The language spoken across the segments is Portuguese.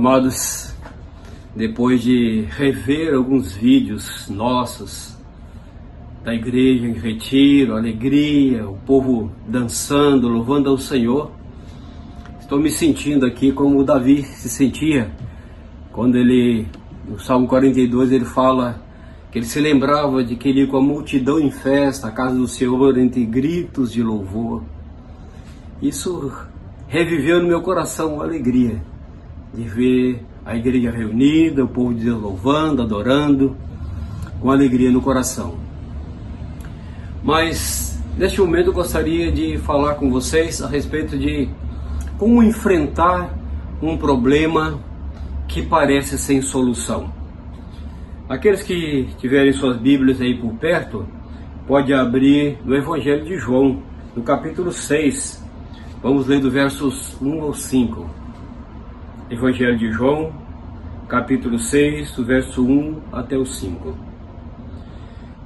Amados, depois de rever alguns vídeos nossos da igreja em retiro, alegria, o povo dançando, louvando ao Senhor, estou me sentindo aqui como Davi se sentia quando ele, no Salmo 42, ele fala que ele se lembrava de que ele ia com a multidão em festa, a casa do Senhor, entre gritos de louvor. Isso reviveu no meu coração a alegria de ver a igreja reunida, o povo de Deus louvando, adorando, com alegria no coração. Mas neste momento eu gostaria de falar com vocês a respeito de como enfrentar um problema que parece sem solução. Aqueles que tiverem suas Bíblias aí por perto, pode abrir no Evangelho de João, no capítulo 6. Vamos ler do versos 1 ao 5. Evangelho de João, capítulo 6, do verso 1 até o 5.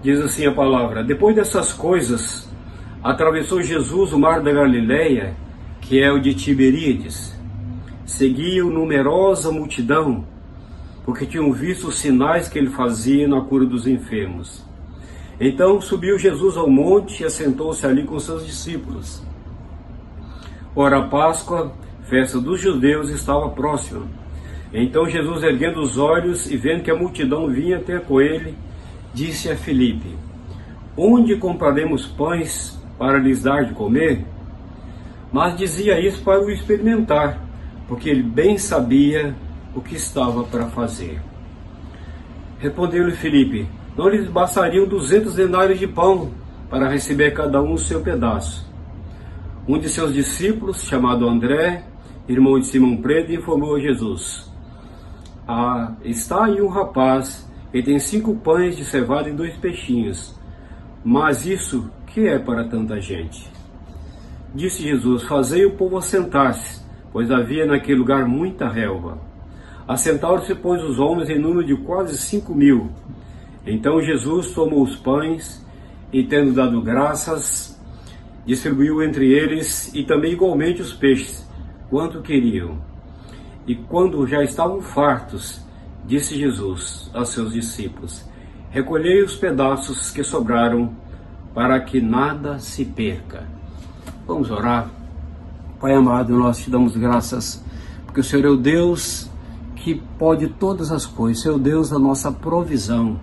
Diz assim a palavra: Depois dessas coisas, atravessou Jesus o mar da Galileia, que é o de Tiberíades. Seguiu numerosa multidão, porque tinham visto os sinais que ele fazia na cura dos enfermos. Então subiu Jesus ao monte e assentou-se ali com seus discípulos. Ora, a Páscoa festa dos judeus estava próxima. Então Jesus, erguendo os olhos e vendo que a multidão vinha até com ele, disse a Filipe: Onde compraremos pães para lhes dar de comer? Mas dizia isso para o experimentar, porque ele bem sabia o que estava para fazer. Respondeu-lhe Filipe: Não lhes bastariam duzentos denários de pão para receber cada um o seu pedaço. Um de seus discípulos, chamado André, irmão de Simão Pedro, informou a Jesus: ah, Está aí um rapaz que tem cinco pães de cevada e dois peixinhos. Mas isso que é para tanta gente? Disse Jesus: Fazei o povo assentar-se, pois havia naquele lugar muita relva. Assentaram-se, pois, os homens em número de quase cinco mil. Então Jesus tomou os pães e, tendo dado graças, distribuiu entre eles e também igualmente os peixes quanto queriam. E quando já estavam fartos, disse Jesus aos seus discípulos: Recolhei os pedaços que sobraram, para que nada se perca. Vamos orar. Pai amado, nós te damos graças, porque o Senhor é o Deus que pode todas as coisas, é o Deus da nossa provisão.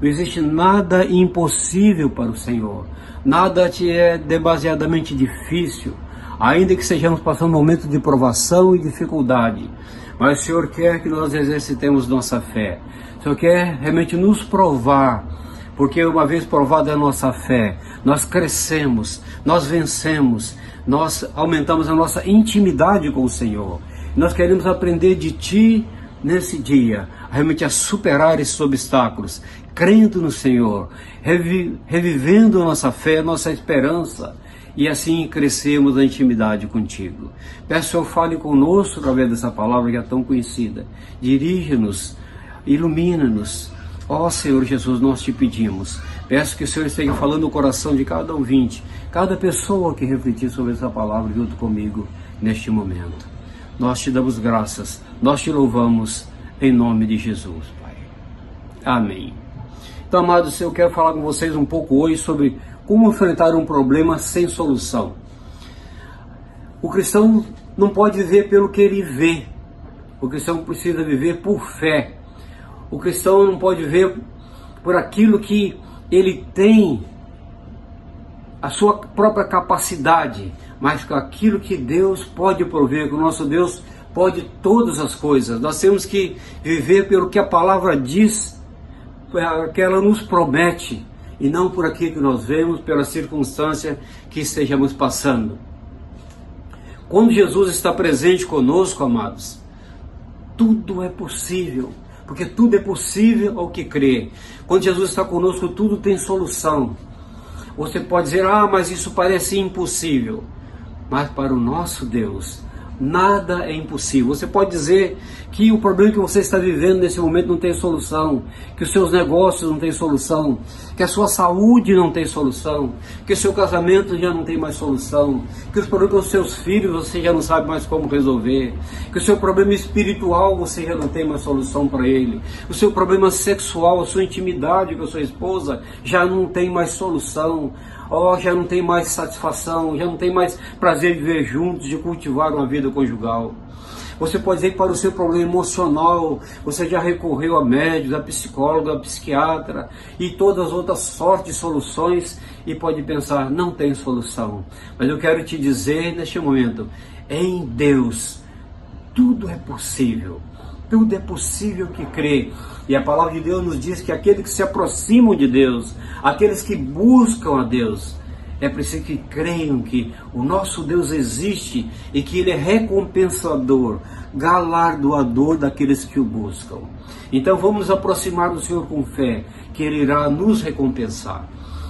Não existe nada impossível para o Senhor, nada te é demasiadamente difícil ainda que sejamos passando um momento de provação e dificuldade. Mas o Senhor quer que nós exercitemos nossa fé. O Senhor quer realmente nos provar, porque uma vez provada a nossa fé, nós crescemos, nós vencemos, nós aumentamos a nossa intimidade com o Senhor. Nós queremos aprender de Ti nesse dia, realmente a superar esses obstáculos, crendo no Senhor, revivendo a nossa fé, nossa esperança, e assim crescemos na intimidade contigo. Peço, Senhor, fale conosco através dessa palavra que é tão conhecida. Dirige-nos, ilumina-nos. Ó Senhor Jesus, nós te pedimos. Peço que o Senhor esteja falando no coração de cada ouvinte, cada pessoa que refletir sobre essa palavra junto comigo neste momento. Nós te damos graças, nós te louvamos em nome de Jesus, Pai. Amém. Então, amados, eu quero falar com vocês um pouco hoje sobre como enfrentar um problema sem solução? O cristão não pode viver pelo que ele vê. O cristão precisa viver por fé. O cristão não pode viver por aquilo que ele tem, a sua própria capacidade, mas com aquilo que Deus pode prover, que o nosso Deus pode todas as coisas. Nós temos que viver pelo que a palavra diz, que ela nos promete e não por aquilo que nós vemos, pela circunstância que estejamos passando. Quando Jesus está presente conosco, amados, tudo é possível, porque tudo é possível ao que crê. Quando Jesus está conosco, tudo tem solução. Você pode dizer, ah, mas isso parece impossível. Mas para o nosso Deus, Nada é impossível. Você pode dizer que o problema que você está vivendo nesse momento não tem solução, que os seus negócios não têm solução, que a sua saúde não tem solução, que o seu casamento já não tem mais solução, que os problemas dos seus filhos você já não sabe mais como resolver, que o seu problema espiritual você já não tem mais solução para ele, o seu problema sexual, a sua intimidade com a sua esposa já não tem mais solução oh, já não tem mais satisfação, já não tem mais prazer de viver juntos, de cultivar uma vida conjugal. Você pode dizer que para o seu problema emocional, você já recorreu a médicos, a psicólogo, a psiquiatra e todas as outras sortes de soluções e pode pensar, não tem solução. Mas eu quero te dizer neste momento, em Deus tudo é possível. Tudo é possível que crê. E a palavra de Deus nos diz que aqueles que se aproximam de Deus, aqueles que buscam a Deus, é preciso que creiam que o nosso Deus existe e que Ele é recompensador, galardoador daqueles que o buscam. Então vamos aproximar do Senhor com fé, que Ele irá nos recompensar.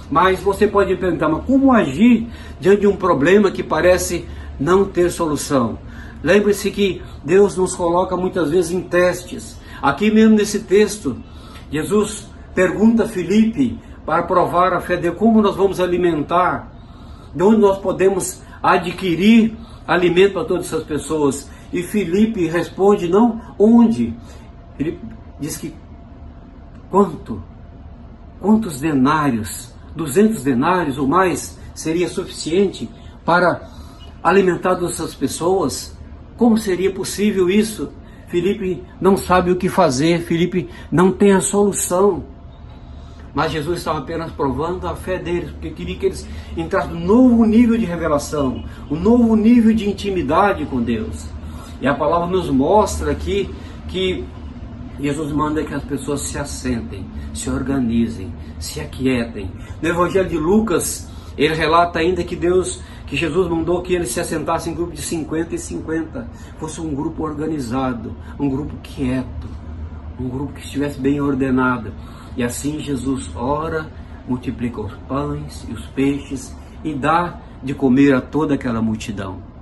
Mas você pode perguntar, mas como agir diante de um problema que parece não ter solução? Lembre-se que Deus nos coloca muitas vezes em testes. Aqui mesmo nesse texto, Jesus pergunta a Filipe para provar a fé de como nós vamos alimentar, de onde nós podemos adquirir alimento para todas essas pessoas. E Filipe responde: não, onde? Ele diz que quanto? Quantos denários? 200 denários ou mais seria suficiente para alimentar todas essas pessoas? Como seria possível isso? Felipe não sabe o que fazer, Felipe não tem a solução. Mas Jesus estava apenas provando a fé deles, porque queria que eles entrassem num novo nível de revelação, um novo nível de intimidade com Deus. E a palavra nos mostra aqui que Jesus manda que as pessoas se assentem, se organizem, se aquietem. No Evangelho de Lucas, ele relata ainda que Deus que Jesus mandou que eles se assentassem em grupo de 50 e 50, fosse um grupo organizado, um grupo quieto, um grupo que estivesse bem ordenado. E assim Jesus ora, multiplica os pães e os peixes e dá de comer a toda aquela multidão.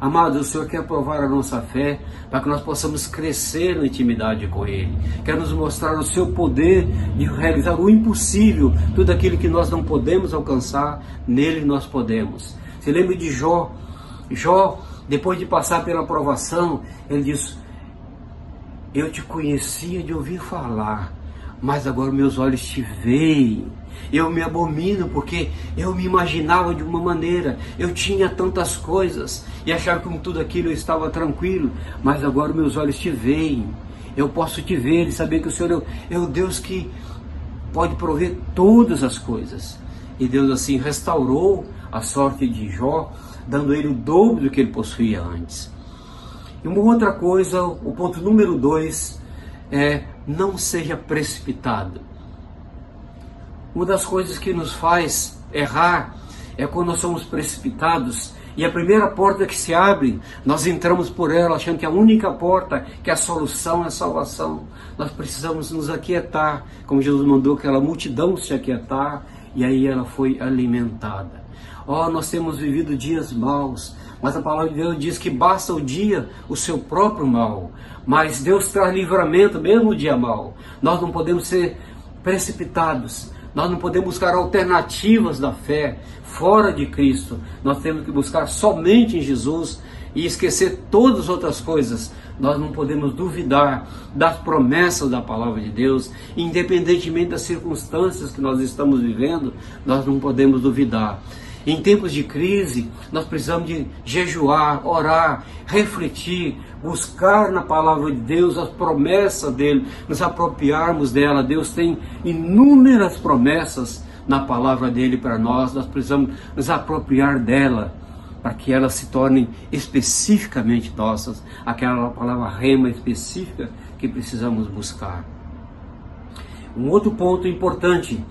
Amados, o Senhor quer provar a nossa fé para que nós possamos crescer na intimidade com Ele. Quer nos mostrar o seu poder de realizar o impossível, tudo aquilo que nós não podemos alcançar, nele nós podemos. Se lembre de Jó. Jó, depois de passar pela provação, ele diz: Eu te conhecia de ouvir falar, mas agora meus olhos te veem. Eu me abomino porque eu me imaginava de uma maneira, eu tinha tantas coisas e achava que com tudo aquilo eu estava tranquilo, mas agora meus olhos te veem. Eu posso te ver e saber que o Senhor é o Deus que pode prover todas as coisas. E Deus assim restaurou a sorte de Jó, dando ele o dobro do que ele possuía antes. E uma outra coisa, o ponto número dois, é não seja precipitado. Uma das coisas que nos faz errar é quando nós somos precipitados e a primeira porta que se abre, nós entramos por ela achando que a única porta, que a solução é a salvação. Nós precisamos nos aquietar, como Jesus mandou aquela multidão se aquietar, e aí ela foi alimentada. Oh, nós temos vivido dias maus, mas a palavra de Deus diz que basta o dia o seu próprio mal. Mas Deus traz livramento mesmo no dia mau. Nós não podemos ser precipitados. Nós não podemos buscar alternativas da fé fora de Cristo. Nós temos que buscar somente em Jesus e esquecer todas as outras coisas. Nós não podemos duvidar das promessas da palavra de Deus, independentemente das circunstâncias que nós estamos vivendo, nós não podemos duvidar. Em tempos de crise, nós precisamos de jejuar, orar, refletir, buscar na palavra de Deus as promessas dele, nos apropriarmos dela. Deus tem inúmeras promessas na palavra dele para nós, nós precisamos nos apropriar dela para que elas se tornem especificamente nossas, aquela palavra rema específica que precisamos buscar. Um outro ponto importante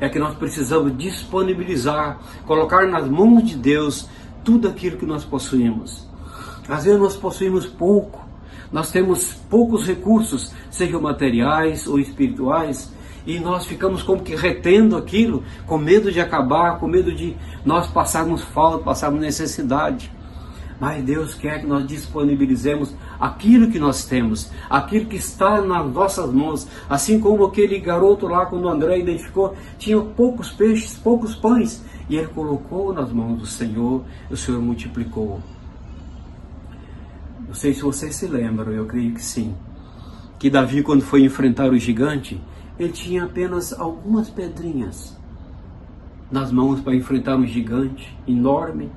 é que nós precisamos disponibilizar, colocar nas mãos de Deus tudo aquilo que nós possuímos. Às vezes nós possuímos pouco, nós temos poucos recursos, sejam materiais ou espirituais, e nós ficamos como que retendo aquilo, com medo de acabar, com medo de nós passarmos falta, passarmos necessidade. Mas Deus quer que nós disponibilizemos aquilo que nós temos, aquilo que está nas nossas mãos. Assim como aquele garoto lá, quando André identificou, tinha poucos peixes, poucos pães. E ele colocou nas mãos do Senhor, e o Senhor multiplicou. Não sei se vocês se lembram, eu creio que sim. Que Davi, quando foi enfrentar o gigante, ele tinha apenas algumas pedrinhas nas mãos para enfrentar um gigante enorme,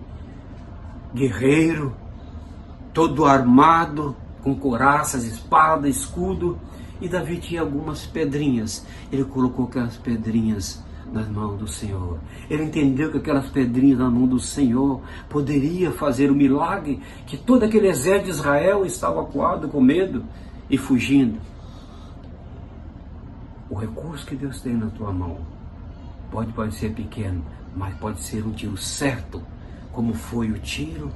guerreiro, todo armado, com coraças, espada, escudo. E Davi tinha algumas pedrinhas. Ele colocou aquelas pedrinhas nas mãos do Senhor. Ele entendeu que aquelas pedrinhas na mão do Senhor poderia fazer o milagre que todo aquele exército de Israel estava acuado com medo e fugindo. Recurso que Deus tem na tua mão pode parecer pequeno, mas pode ser um tiro certo, como foi o tiro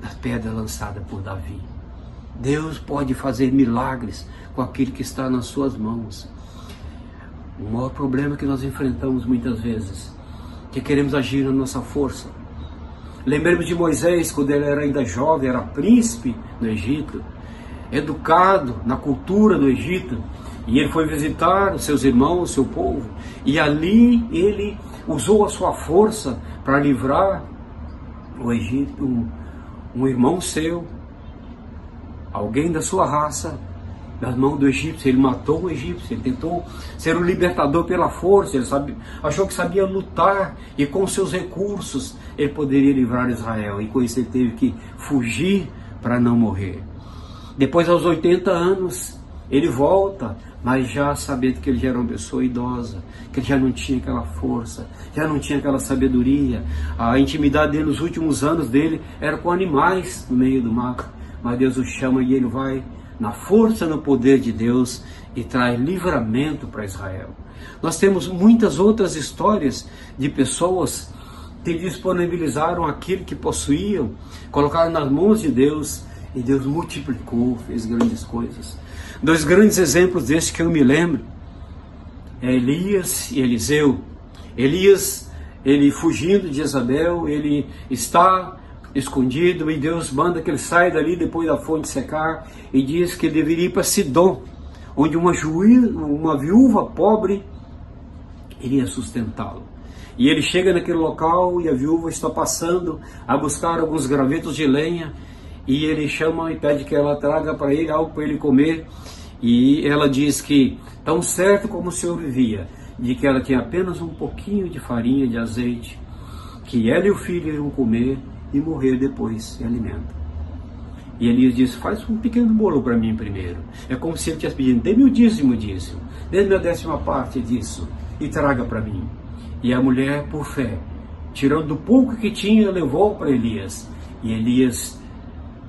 da pedra lançada por Davi. Deus pode fazer milagres com aquilo que está nas suas mãos. O maior problema que nós enfrentamos muitas vezes, que queremos agir na nossa força. Lembremos de Moisés, quando ele era ainda jovem, era príncipe no Egito, educado na cultura do Egito, e ele foi visitar os seus irmãos, seu povo, e ali ele usou a sua força para livrar o Egito, um, um irmão seu, alguém da sua raça, das mãos do egípcio. Ele matou o egípcio, ele tentou ser o libertador pela força, ele sabe, achou que sabia lutar e com seus recursos ele poderia livrar Israel. E com isso ele teve que fugir para não morrer. Depois, aos 80 anos, ele volta, mas já sabendo que ele já era uma pessoa idosa, que ele já não tinha aquela força, já não tinha aquela sabedoria. A intimidade dele nos últimos anos dele era com animais no meio do mato. Mas Deus o chama e ele vai na força no poder de Deus e traz livramento para Israel. Nós temos muitas outras histórias de pessoas que disponibilizaram aquilo que possuíam, colocaram nas mãos de Deus e Deus multiplicou, fez grandes coisas. Dois grandes exemplos desses que eu me lembro é Elias e Eliseu. Elias, ele fugindo de Isabel, ele está escondido, e Deus manda que ele saia dali depois da fonte secar e diz que ele deveria ir para Sidom, onde uma, juiz, uma viúva pobre iria sustentá-lo. E ele chega naquele local e a viúva está passando a buscar alguns gravetos de lenha e ele chama e pede que ela traga para ele algo para ele comer. E ela diz que, tão certo como o Senhor vivia, de que ela tinha apenas um pouquinho de farinha, de azeite, que ela e o filho iriam comer e morrer depois se alimenta. E Elias disse: Faz um pequeno bolo para mim primeiro. É como se ele tivesse pedindo: Dê-me o dízimo disso, dê-me a décima parte disso e traga para mim. E a mulher, por fé, tirando do pouco que tinha, levou para Elias. E Elias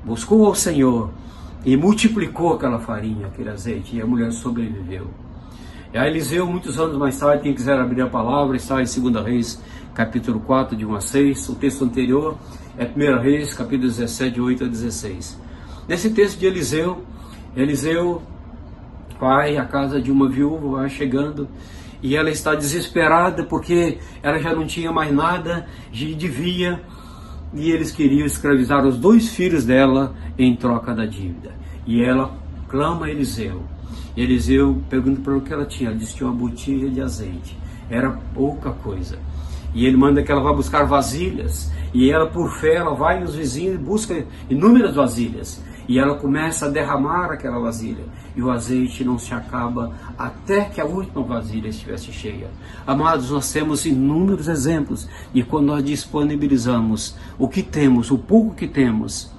buscou ao Senhor e multiplicou aquela farinha, aquele azeite, e a mulher sobreviveu. E a Eliseu, muitos anos mais tarde, quem quiser abrir a palavra, está em 2 Reis, capítulo 4, de 1 a 6. O texto anterior é 1 Reis, capítulo 17, 8 a 16. Nesse texto de Eliseu, Eliseu vai à casa de uma viúva, vai chegando, e ela está desesperada porque ela já não tinha mais nada, de devia, e eles queriam escravizar os dois filhos dela em troca da dívida. E ela clama a Eliseu. Eliseu pergunta para o que ela tinha. Ela disse que tinha uma botija de azeite. Era pouca coisa. E ele manda que ela vá buscar vasilhas. E ela, por fé, ela vai nos vizinhos e busca inúmeras vasilhas. E ela começa a derramar aquela vasilha. E o azeite não se acaba até que a última vasilha estivesse cheia. Amados, nós temos inúmeros exemplos. E quando nós disponibilizamos o que temos, o pouco que temos,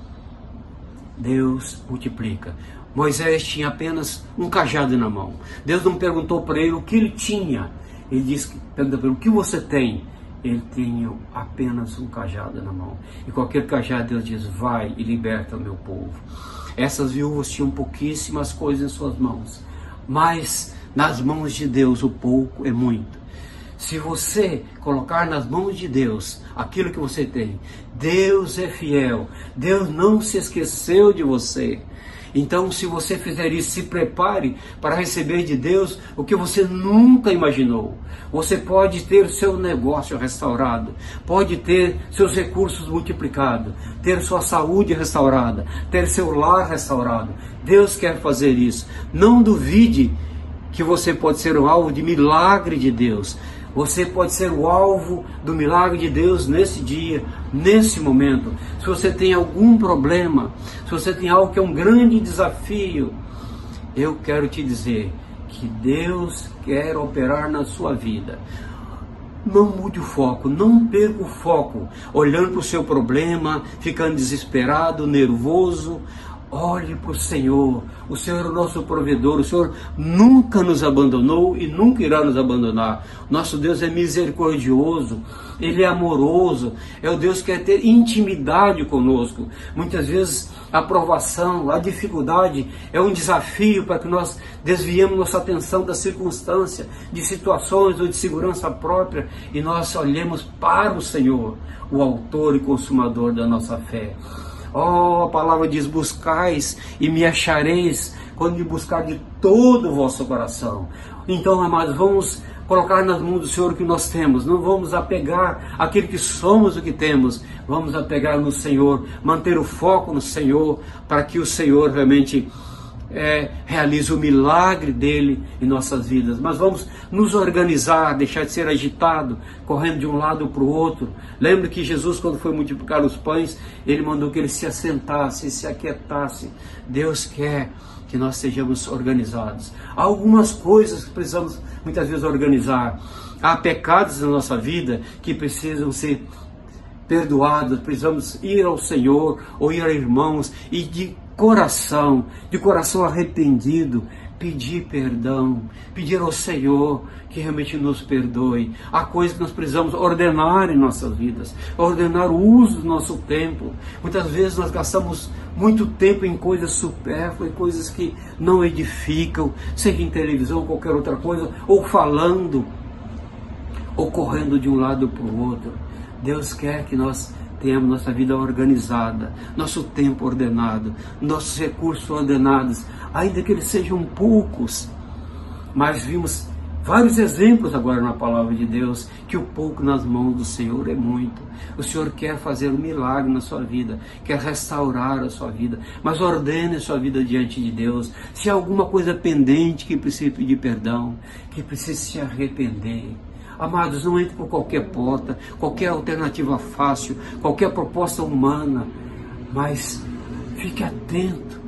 Deus multiplica. Moisés tinha apenas um cajado na mão. Deus não perguntou para ele o que ele tinha. Ele disse, pergunta para ele, o que você tem? Ele tinha apenas um cajado na mão. E aquele cajado Deus diz: Vai e liberta o meu povo. Essas viúvas tinham pouquíssimas coisas em suas mãos, mas nas mãos de Deus o pouco é muito. Se você colocar nas mãos de Deus aquilo que você tem, Deus é fiel, Deus não se esqueceu de você. Então, se você fizer isso, se prepare para receber de Deus o que você nunca imaginou. Você pode ter seu negócio restaurado, pode ter seus recursos multiplicados, ter sua saúde restaurada, ter seu lar restaurado. Deus quer fazer isso. Não duvide que você pode ser um alvo de milagre de Deus. Você pode ser o alvo do milagre de Deus nesse dia, nesse momento. Se você tem algum problema, se você tem algo que é um grande desafio, eu quero te dizer que Deus quer operar na sua vida. Não mude o foco, não perca o foco, olhando para o seu problema, ficando desesperado, nervoso. Olhe para o Senhor, o Senhor é o nosso provedor, o Senhor nunca nos abandonou e nunca irá nos abandonar. Nosso Deus é misericordioso, Ele é amoroso, é o Deus que quer ter intimidade conosco. Muitas vezes a provação, a dificuldade é um desafio para que nós desviemos nossa atenção da circunstância, de situações ou de segurança própria e nós olhemos para o Senhor, o autor e consumador da nossa fé. Oh, a palavra diz: buscais e me achareis quando me buscar de todo o vosso coração. Então, amados, vamos colocar nas mãos do Senhor o que nós temos. Não vamos apegar aquilo que somos o que temos. Vamos apegar no Senhor, manter o foco no Senhor, para que o Senhor realmente é, realize o milagre dele em nossas vidas. Mas vamos nos organizar, deixar de ser agitado, correndo de um lado para o outro. Lembre que Jesus, quando foi multiplicar os pães, ele mandou que ele se assentasse, se aquietasse. Deus quer que nós sejamos organizados. Há algumas coisas que precisamos muitas vezes organizar. Há pecados na nossa vida que precisam ser perdoados, precisamos ir ao Senhor ou ir a irmãos e de coração, de coração arrependido, pedir perdão, pedir ao Senhor que realmente nos perdoe. Há coisas que nós precisamos ordenar em nossas vidas, ordenar o uso do nosso tempo. Muitas vezes nós gastamos muito tempo em coisas supérfluas, coisas que não edificam, seja em televisão ou qualquer outra coisa, ou falando, ou correndo de um lado para o outro. Deus quer que nós tenhamos nossa vida organizada, nosso tempo ordenado, nossos recursos ordenados, ainda que eles sejam poucos. Mas vimos vários exemplos agora na palavra de Deus que o pouco nas mãos do Senhor é muito. O Senhor quer fazer um milagre na sua vida, quer restaurar a sua vida, mas ordene a sua vida diante de Deus. Se há alguma coisa pendente que precisa pedir perdão, que precisa se arrepender, Amados, não entre por qualquer porta, qualquer alternativa fácil, qualquer proposta humana, mas fique atento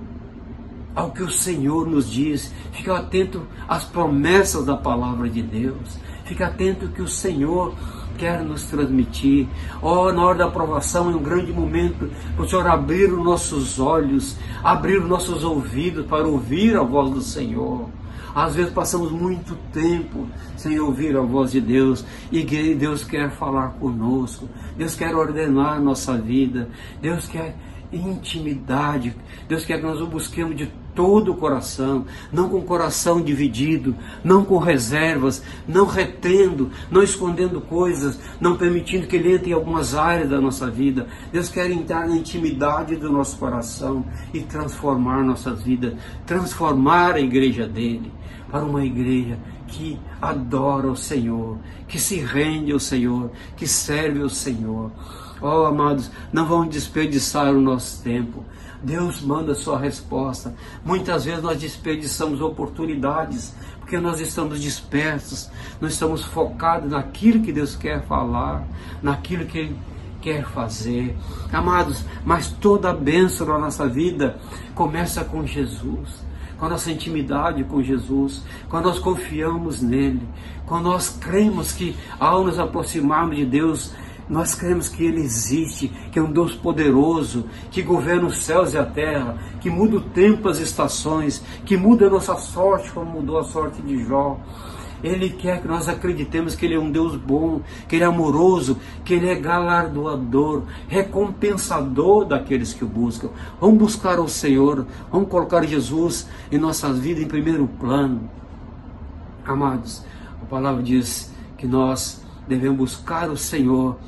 ao que o Senhor nos diz, fique atento às promessas da palavra de Deus, fique atento ao que o Senhor quer nos transmitir. Oh, na hora da aprovação é um grande momento para o Senhor abrir os nossos olhos, abrir os nossos ouvidos para ouvir a voz do Senhor. Às vezes passamos muito tempo sem ouvir a voz de Deus. E Deus quer falar conosco, Deus quer ordenar nossa vida, Deus quer intimidade, Deus quer que nós o busquemos de todo o coração, não com o coração dividido, não com reservas, não retendo, não escondendo coisas, não permitindo que ele entre em algumas áreas da nossa vida. Deus quer entrar na intimidade do nosso coração e transformar nossas vidas, transformar a igreja dele para uma igreja que adora o Senhor, que se rende ao Senhor, que serve ao Senhor. Oh, amados, não vamos desperdiçar o nosso tempo. Deus manda a sua resposta. Muitas vezes nós desperdiçamos oportunidades porque nós estamos dispersos, nós estamos focados naquilo que Deus quer falar, naquilo que Ele quer fazer. Amados, mas toda a bênção na nossa vida começa com Jesus com a nossa intimidade com Jesus, quando nós confiamos nele, quando nós cremos que ao nos aproximarmos de Deus, nós cremos que Ele existe, que é um Deus poderoso, que governa os céus e a terra, que muda o tempo, as estações, que muda a nossa sorte, como mudou a sorte de Jó. Ele quer que nós acreditemos que Ele é um Deus bom, que Ele é amoroso, que Ele é galardoador, recompensador daqueles que o buscam. Vamos buscar o Senhor, vamos colocar Jesus em nossas vidas em primeiro plano. Amados, a palavra diz que nós devemos buscar o Senhor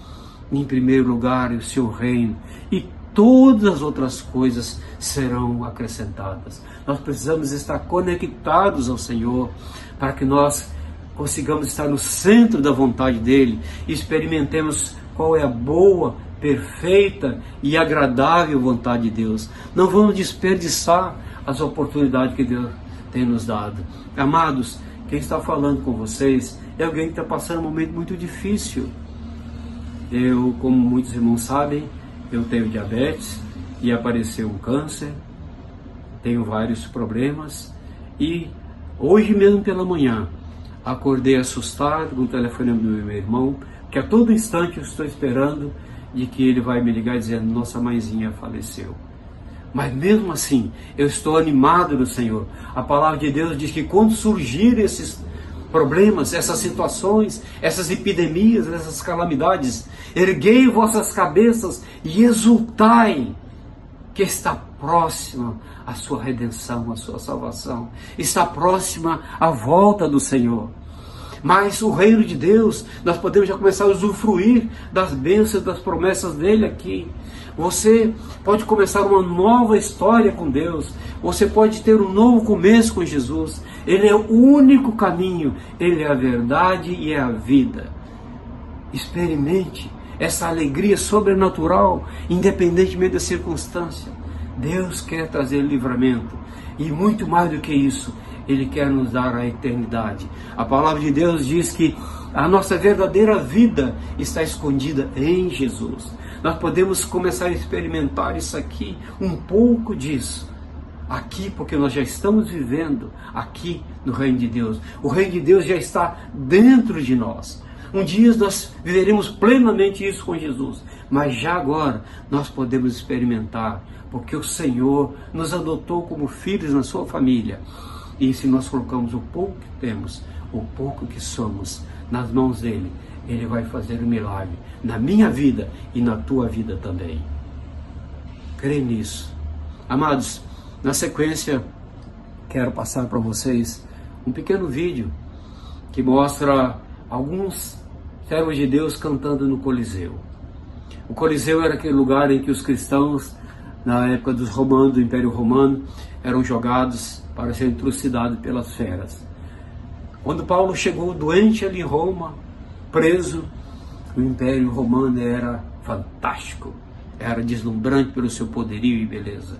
em primeiro lugar e o seu reino, e todas as outras coisas serão acrescentadas. Nós precisamos estar conectados ao Senhor para que nós consigamos estar no centro da vontade dele e experimentemos qual é a boa, perfeita e agradável vontade de Deus. Não vamos desperdiçar as oportunidades que Deus tem nos dado. Amados, quem está falando com vocês é alguém que está passando um momento muito difícil. Eu, como muitos irmãos sabem, eu tenho diabetes e apareceu um câncer, tenho vários problemas e hoje mesmo pela manhã acordei assustado com o telefone do meu irmão, que a todo instante eu estou esperando de que ele vai me ligar dizendo nossa mãezinha faleceu. Mas mesmo assim, eu estou animado no Senhor. A palavra de Deus diz que quando surgirem esses problemas, essas situações, essas epidemias, essas calamidades, erguei vossas cabeças e exultai, que está próxima a sua redenção, a sua salvação, está próxima a volta do Senhor. Mas o reino de Deus, nós podemos já começar a usufruir das bênçãos, das promessas dele aqui. Você pode começar uma nova história com Deus. Você pode ter um novo começo com Jesus. Ele é o único caminho, ele é a verdade e é a vida. Experimente essa alegria sobrenatural, independentemente da circunstância. Deus quer trazer livramento. E muito mais do que isso, Ele quer nos dar a eternidade. A palavra de Deus diz que a nossa verdadeira vida está escondida em Jesus. Nós podemos começar a experimentar isso aqui, um pouco disso. Aqui, porque nós já estamos vivendo aqui no Reino de Deus. O Reino de Deus já está dentro de nós. Um dia nós viveremos plenamente isso com Jesus, mas já agora nós podemos experimentar, porque o Senhor nos adotou como filhos na sua família. E se nós colocamos o pouco que temos, o pouco que somos, nas mãos dele, ele vai fazer um milagre na minha vida e na tua vida também. Crê nisso. Amados, na sequência, quero passar para vocês um pequeno vídeo que mostra alguns servos de Deus cantando no Coliseu. O Coliseu era aquele lugar em que os cristãos, na época dos romanos, do Império Romano, eram jogados para serem trucidados pelas feras. Quando Paulo chegou doente ali em Roma, preso, o Império Romano era fantástico, era deslumbrante pelo seu poderio e beleza.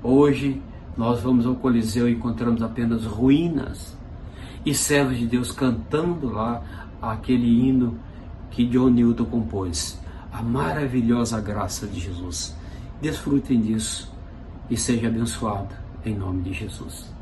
Hoje, nós vamos ao Coliseu e encontramos apenas ruínas e servos de Deus cantando lá aquele hino que John Newton compôs, a maravilhosa graça de Jesus. Desfrutem disso e seja abençoado em nome de Jesus.